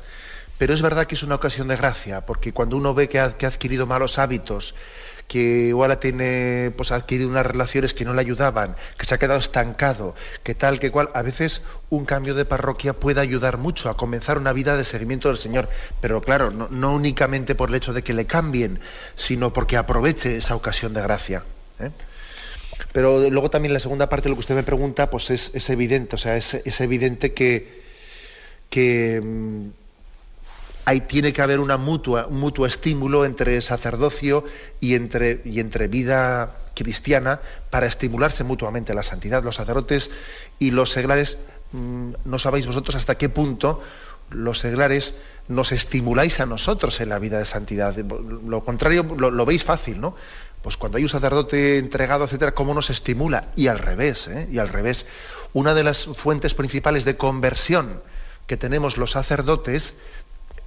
Pero es verdad que es una ocasión de gracia, porque cuando uno ve que ha, adquirido malos hábitos, que igual tiene, pues ha adquirido unas relaciones que no le ayudaban, que se ha quedado estancado, que tal, que cual, a veces un cambio de parroquia puede ayudar mucho a comenzar una vida de seguimiento del Señor. Pero claro, no, no únicamente por el hecho de que le cambien, sino porque aproveche esa ocasión de gracia. ¿eh? Pero luego también la segunda parte de lo que usted me pregunta, pues es, es evidente, o sea, es, es evidente que, que mm, ahí tiene que haber una mutua, un mutuo estímulo entre sacerdocio y entre, y entre vida cristiana para estimularse mutuamente la santidad. Los sacerdotes y los seglares, mm, no sabéis vosotros hasta qué punto los seglares nos estimuláis a nosotros en la vida de santidad. Lo contrario lo, veis fácil, ¿no? Pues cuando hay un sacerdote entregado, etcétera, ¿cómo nos estimula? Y al revés, ¿eh? Y al revés. Una de las fuentes principales de conversión que tenemos los sacerdotes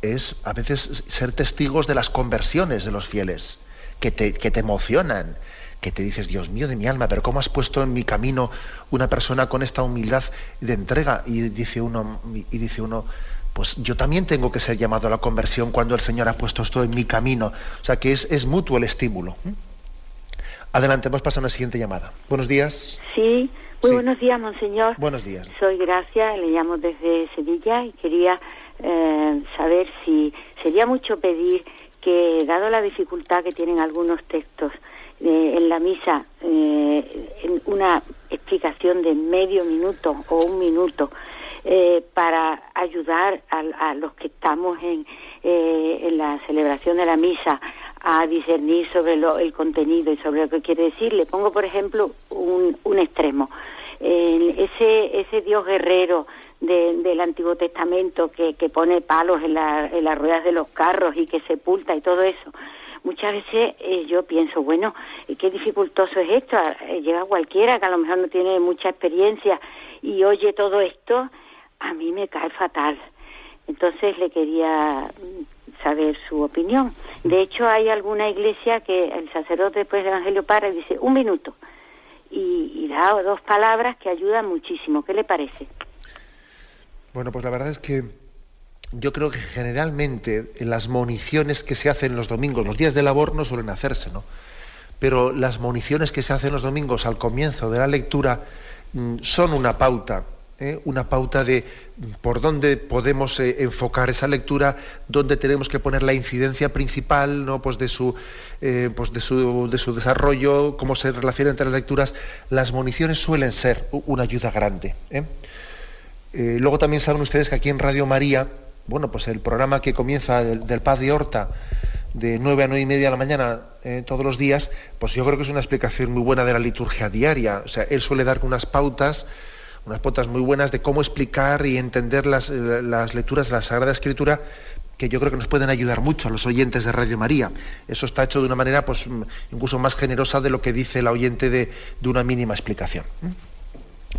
es a veces ser testigos de las conversiones de los fieles, que te, que te emocionan, que te dices, Dios mío de mi alma, pero ¿cómo has puesto en mi camino una persona con esta humildad de entrega? Y dice uno, y dice uno, pues yo también tengo que ser llamado a la conversión cuando el Señor ha puesto esto en mi camino. O sea que es, es mutuo el estímulo. Adelante, vamos a pasar a una siguiente llamada. Buenos días. Sí, muy Sí. buenos días, monseñor. Buenos días. Soy Gracia, le llamo desde Sevilla y quería eh, saber si sería mucho pedir que, dado la dificultad que tienen algunos textos eh, en la misa, eh, en una explicación de medio minuto o un minuto eh, para ayudar a, a los que estamos en, eh, en la celebración de la misa a discernir sobre lo- el contenido y sobre lo que quiere decir. Le pongo, por ejemplo, un, un extremo. Ese, Dios guerrero de- del Antiguo Testamento que, que pone palos en, la- en las ruedas de los carros y que sepulta y todo eso. Muchas veces eh, yo pienso, bueno, eh, qué dificultoso es esto. Eh, Llega cualquiera que a lo mejor no tiene mucha experiencia y oye todo esto, a mí me cae fatal. Entonces le quería mm, saber su opinión. De hecho, hay alguna iglesia que el sacerdote después del Evangelio para y dice un minuto y, da dos palabras que ayudan muchísimo. ¿Qué le parece? Bueno, pues la verdad es que yo creo que generalmente en las municiones que se hacen los domingos, los días de labor no suelen hacerse, ¿no? Pero las municiones que se hacen los domingos al comienzo de la lectura mm, son una pauta, ¿eh? una pauta de por dónde podemos eh, enfocar esa lectura, dónde tenemos que poner la incidencia principal, ¿no? Pues de su, eh, pues de su, de su desarrollo, cómo se relaciona entre las lecturas. Las municiones suelen ser una ayuda grande. luego también saben ustedes que aquí en Radio María, bueno, pues el programa que comienza del, del Paz de Horta, de 9 a 9 y media de la mañana todos los días, pues yo creo que es una explicación muy buena de la liturgia diaria. O sea, él suele dar unas pautas, unas pautas muy buenas de cómo explicar y entender las, eh, las lecturas de la Sagrada Escritura que yo creo que nos pueden ayudar mucho a los oyentes de Radio María. Eso está hecho de una manera pues, incluso más generosa de lo que dice el oyente de, de una mínima explicación.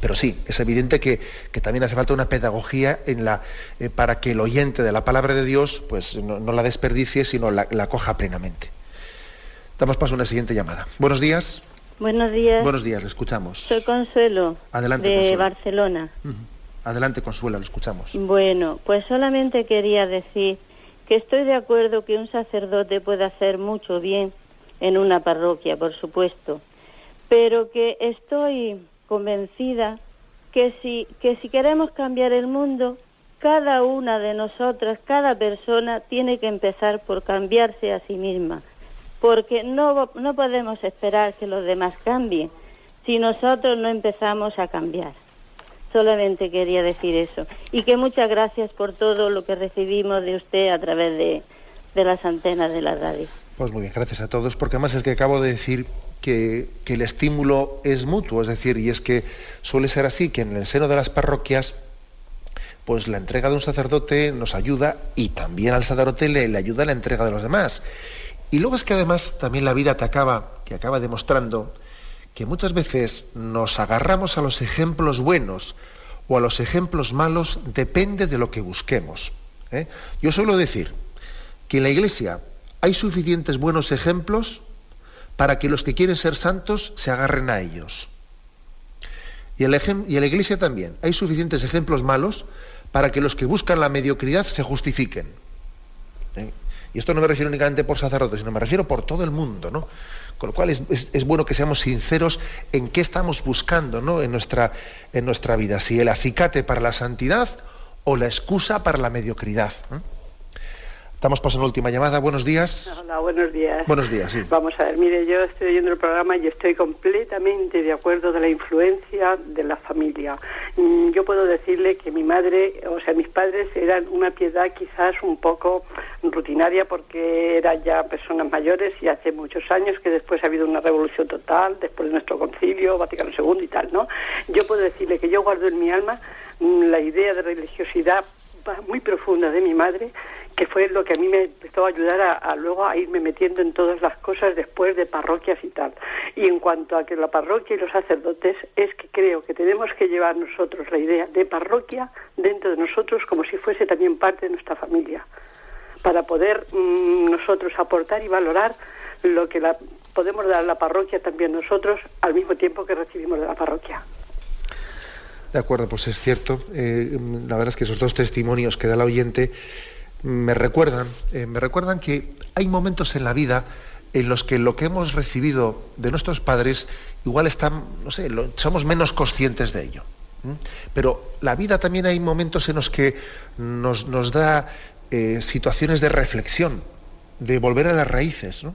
Pero sí, es evidente que, también hace falta una pedagogía en la, eh, para que el oyente de la palabra de Dios pues, no, la desperdicie, sino la, la, coja plenamente. Damos paso a una siguiente llamada. Buenos días. Buenos días. Buenos días, le escuchamos. Soy Consuelo. Adelante, de Barcelona. Adelante, Consuelo, lo escuchamos. Bueno, pues solamente quería decir que estoy de acuerdo que un sacerdote puede hacer mucho bien en una parroquia, por supuesto, pero que estoy convencida que si, que si queremos cambiar el mundo, cada una de nosotras, cada persona tiene que empezar por cambiarse a sí misma, porque no, no podemos esperar que los demás cambien si nosotros no empezamos a cambiar. Solamente quería decir eso. Y que muchas gracias por todo lo que recibimos de usted a través de, de las antenas de la radio. Pues muy bien, gracias a todos, porque además es que acabo de decir que, el estímulo es mutuo, es decir, y es que suele ser así, que en el seno de las parroquias, pues la entrega de un sacerdote nos ayuda y también al sacerdote le ayuda la entrega de los demás. Y luego es que además también la vida te acaba, que acaba demostrando que muchas veces nos agarramos a los ejemplos buenos o a los ejemplos malos, depende de lo que busquemos. ¿eh? Yo suelo decir que en la iglesia hay suficientes buenos ejemplos para que los que quieren ser santos se agarren a ellos. Y en, la iglesia también hay suficientes ejemplos malos para que los que buscan la mediocridad se justifiquen. ¿Eh? Y esto no me refiero únicamente por sacerdotes, sino me refiero por todo el mundo, ¿no? Con lo cual es, bueno que seamos sinceros en qué estamos buscando ¿no? en, nuestra, en nuestra vida, si el acicate para la santidad o la excusa para la mediocridad. Estamos pasando última llamada. Buenos días. Hola, buenos días. Buenos días, sí. Vamos a ver, mire, yo estoy oyendo el programa y estoy completamente de acuerdo de la influencia de la familia. Mm, yo puedo decirle que mi madre, o sea, mis padres eran una piedad quizás un poco rutinaria porque eran ya personas mayores y hace muchos años que después ha habido una revolución total, después de nuestro concilio, Vaticano II y tal, ¿no? Yo puedo decirle que yo guardo en mi alma mm, la idea de religiosidad muy profunda de mi madre, que fue lo que a mí me empezó a ayudar a, luego a irme metiendo en todas las cosas después de parroquias y tal. Y en cuanto a que la parroquia y los sacerdotes, es que creo que tenemos que llevar nosotros la idea de parroquia dentro de nosotros como si fuese también parte de nuestra familia, para poder mm, nosotros aportar y valorar lo que la, podemos dar a la parroquia también nosotros al mismo tiempo que recibimos de la parroquia. De acuerdo, pues es cierto. Eh, la verdad es que esos dos testimonios que da el oyente me recuerdan, eh, me recuerdan que hay momentos en la vida en los que lo que hemos recibido de nuestros padres igual están, no sé, somos menos conscientes de ello. Pero la vida también hay momentos en los que nos, nos da eh, situaciones de reflexión, de volver a las raíces,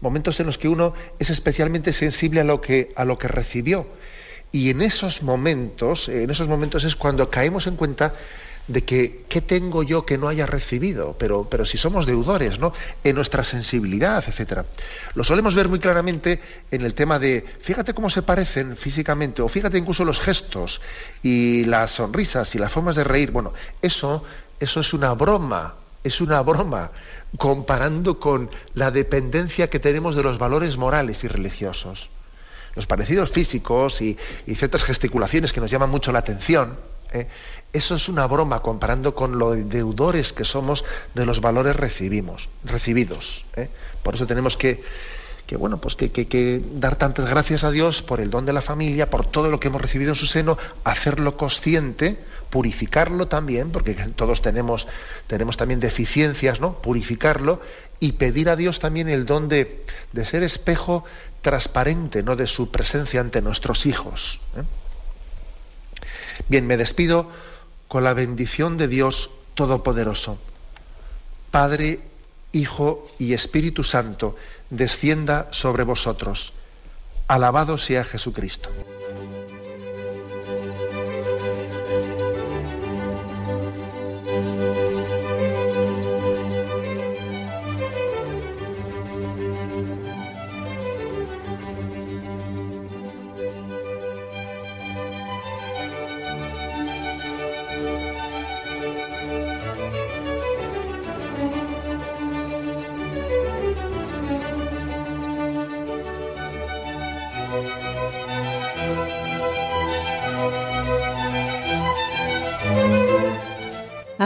momentos en los que uno es especialmente sensible a lo que, a lo que recibió y en esos momentos, en esos momentos es cuando caemos en cuenta de que qué tengo yo que no haya recibido, pero, pero si somos deudores, ¿no? En nuestra sensibilidad, etcétera. Lo solemos ver muy claramente en el tema de, fíjate cómo se parecen físicamente, o fíjate incluso los gestos y las sonrisas y las formas de reír. Bueno, eso, eso es una broma, es una broma comparando con la dependencia que tenemos de los valores morales y religiosos los parecidos físicos y, ciertas gesticulaciones que nos llaman mucho la atención, ¿eh? eso es una broma comparando con lo deudores que somos de los valores recibimos, recibidos. ¿eh? Por eso tenemos que, bueno, pues que, dar tantas gracias a Dios por el don de la familia, por todo lo que hemos recibido en su seno, hacerlo consciente, purificarlo también, porque todos tenemos, tenemos también deficiencias, ¿no? Purificarlo y pedir a Dios también el don de, de ser espejo transparente ¿no? de su presencia ante nuestros hijos. ¿eh? Bien, me despido con la bendición de Dios Todopoderoso. Padre, Hijo y Espíritu Santo, descienda sobre vosotros. Alabado sea Jesucristo.